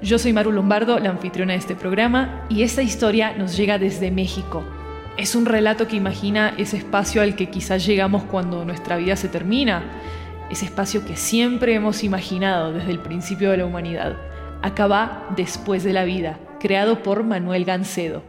Yo soy Maru Lombardo, la anfitriona de este programa, y esta historia nos llega desde México. Es un relato que imagina ese espacio al que quizás llegamos cuando nuestra vida se termina, ese espacio que siempre hemos imaginado desde el principio de la humanidad. Acaba después de la vida, creado por Manuel Gancedo.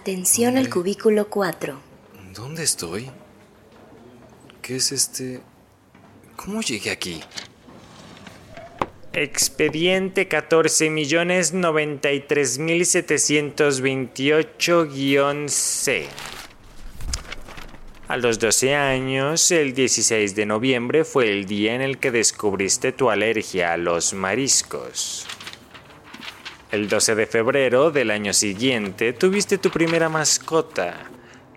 Atención al cubículo 4. ¿Dónde estoy? ¿Qué es este? ¿Cómo llegué aquí? Expediente 14.093.728-C. A los 12 años, el 16 de noviembre fue el día en el que descubriste tu alergia a los mariscos. El 12 de febrero del año siguiente tuviste tu primera mascota,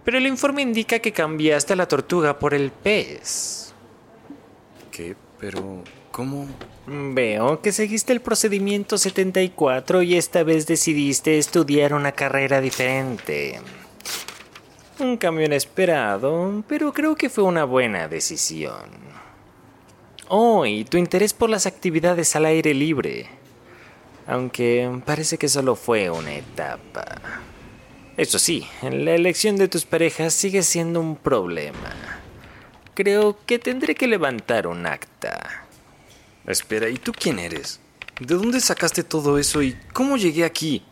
pero el informe indica que cambiaste la tortuga por el pez. ¿Qué? Pero... ¿Cómo? Veo que seguiste el procedimiento 74 y esta vez decidiste estudiar una carrera diferente. Un cambio inesperado, pero creo que fue una buena decisión. Oh, y tu interés por las actividades al aire libre aunque parece que solo fue una etapa. Eso sí, la elección de tus parejas sigue siendo un problema. Creo que tendré que levantar un acta. Espera, ¿y tú quién eres? ¿De dónde sacaste todo eso y cómo llegué aquí?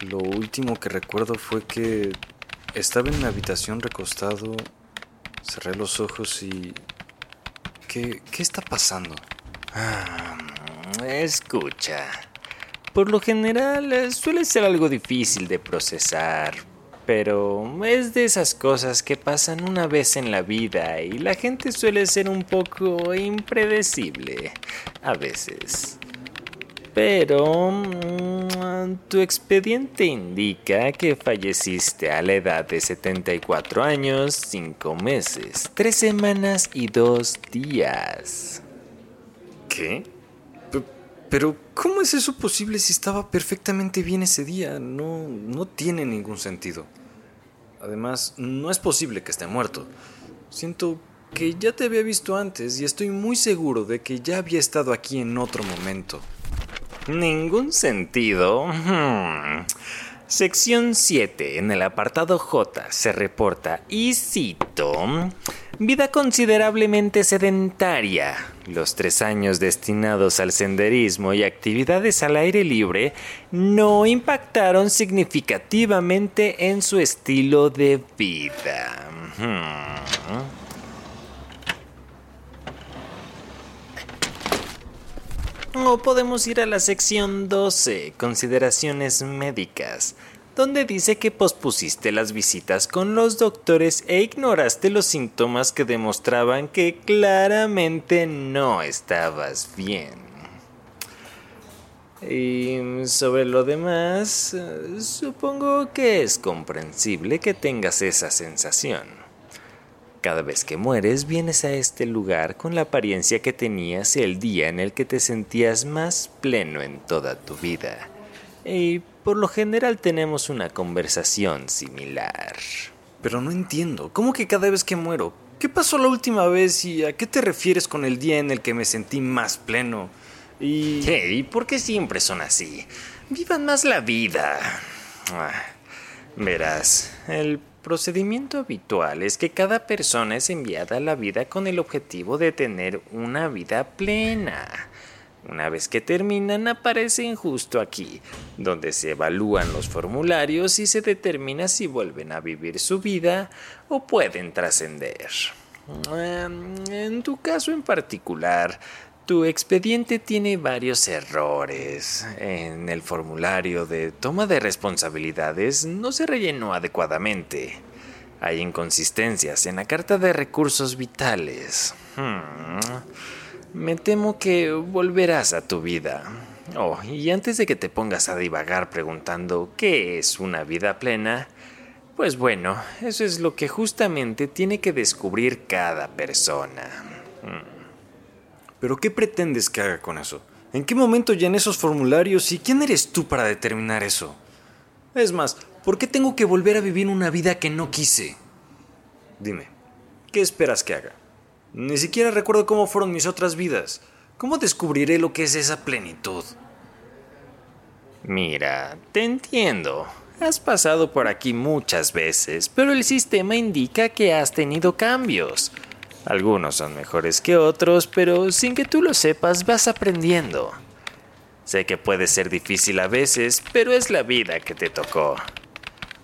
Lo último que recuerdo fue que estaba en mi habitación recostado, cerré los ojos y... ¿Qué, qué está pasando? Ah, escucha. Por lo general eh, suele ser algo difícil de procesar, pero es de esas cosas que pasan una vez en la vida y la gente suele ser un poco impredecible a veces. Pero mm, tu expediente indica que falleciste a la edad de 74 años, 5 meses, 3 semanas y 2 días. ¿Qué? Pero, ¿cómo es eso posible si estaba perfectamente bien ese día? No, no tiene ningún sentido. Además, no es posible que esté muerto. Siento que ya te había visto antes y estoy muy seguro de que ya había estado aquí en otro momento. Ningún sentido. Hmm. Sección 7. En el apartado J se reporta, y cito, vida considerablemente sedentaria. Los tres años destinados al senderismo y actividades al aire libre no impactaron significativamente en su estilo de vida. O podemos ir a la sección 12, consideraciones médicas donde dice que pospusiste las visitas con los doctores e ignoraste los síntomas que demostraban que claramente no estabas bien. Y sobre lo demás, supongo que es comprensible que tengas esa sensación. Cada vez que mueres vienes a este lugar con la apariencia que tenías el día en el que te sentías más pleno en toda tu vida. Y por lo general tenemos una conversación similar. Pero no entiendo, ¿cómo que cada vez que muero? ¿Qué pasó la última vez y a qué te refieres con el día en el que me sentí más pleno? Y... ¿Y por qué siempre son así? Vivan más la vida. Ah, Verás, el procedimiento habitual es que cada persona es enviada a la vida con el objetivo de tener una vida plena. Una vez que terminan aparecen justo aquí, donde se evalúan los formularios y se determina si vuelven a vivir su vida o pueden trascender. Em, en tu caso en particular, tu expediente tiene varios errores. En el formulario de toma de responsabilidades no se rellenó adecuadamente. Hay inconsistencias en la carta de recursos vitales. Hmm. Me temo que volverás a tu vida. Oh, y antes de que te pongas a divagar preguntando qué es una vida plena, pues bueno, eso es lo que justamente tiene que descubrir cada persona. Hmm. ¿Pero qué pretendes que haga con eso? ¿En qué momento llené esos formularios y quién eres tú para determinar eso? Es más, ¿por qué tengo que volver a vivir una vida que no quise? Dime, ¿qué esperas que haga? Ni siquiera recuerdo cómo fueron mis otras vidas. ¿Cómo descubriré lo que es esa plenitud? Mira, te entiendo. Has pasado por aquí muchas veces, pero el sistema indica que has tenido cambios. Algunos son mejores que otros, pero sin que tú lo sepas vas aprendiendo. Sé que puede ser difícil a veces, pero es la vida que te tocó.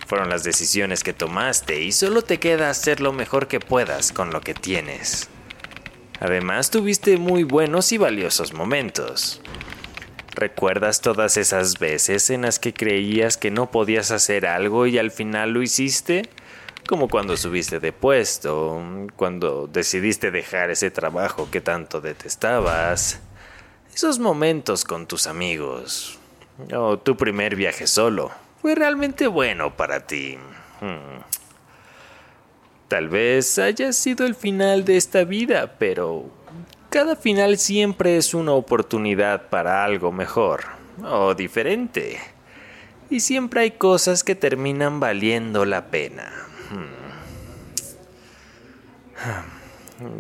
Fueron las decisiones que tomaste y solo te queda hacer lo mejor que puedas con lo que tienes. Además, tuviste muy buenos y valiosos momentos. ¿Recuerdas todas esas veces en las que creías que no podías hacer algo y al final lo hiciste? Como cuando subiste de puesto, cuando decidiste dejar ese trabajo que tanto detestabas. Esos momentos con tus amigos. O tu primer viaje solo. Fue realmente bueno para ti. Hmm. Tal vez haya sido el final de esta vida, pero cada final siempre es una oportunidad para algo mejor o diferente. Y siempre hay cosas que terminan valiendo la pena. Hmm.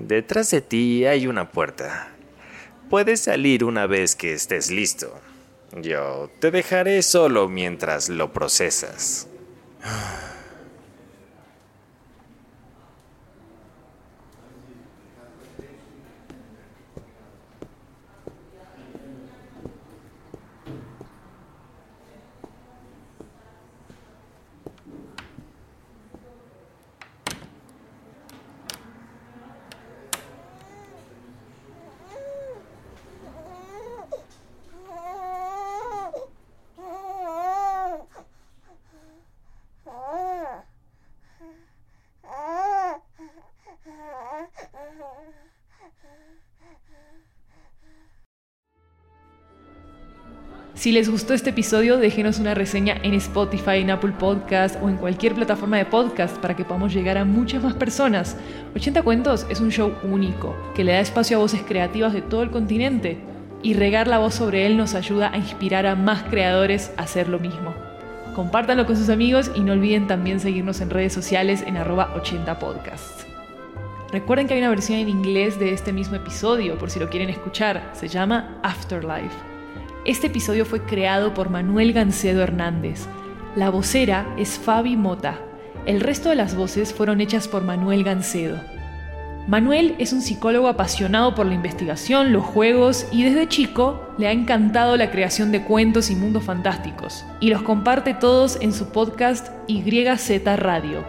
Detrás de ti hay una puerta. Puedes salir una vez que estés listo. Yo te dejaré solo mientras lo procesas. Si les gustó este episodio, déjenos una reseña en Spotify, en Apple Podcast o en cualquier plataforma de podcast para que podamos llegar a muchas más personas. 80 Cuentos es un show único que le da espacio a voces creativas de todo el continente y regar la voz sobre él nos ayuda a inspirar a más creadores a hacer lo mismo. Compártanlo con sus amigos y no olviden también seguirnos en redes sociales en arroba 80podcast. Recuerden que hay una versión en inglés de este mismo episodio por si lo quieren escuchar. Se llama Afterlife. Este episodio fue creado por Manuel Gancedo Hernández. La vocera es Fabi Mota. El resto de las voces fueron hechas por Manuel Gancedo. Manuel es un psicólogo apasionado por la investigación, los juegos y desde chico le ha encantado la creación de cuentos y mundos fantásticos y los comparte todos en su podcast YZ Radio.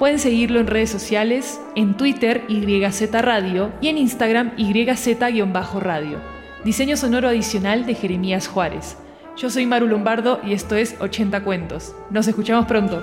Pueden seguirlo en redes sociales, en Twitter YZ Radio y en Instagram YZ-radio. Diseño sonoro adicional de Jeremías Juárez. Yo soy Maru Lombardo y esto es 80 Cuentos. Nos escuchamos pronto.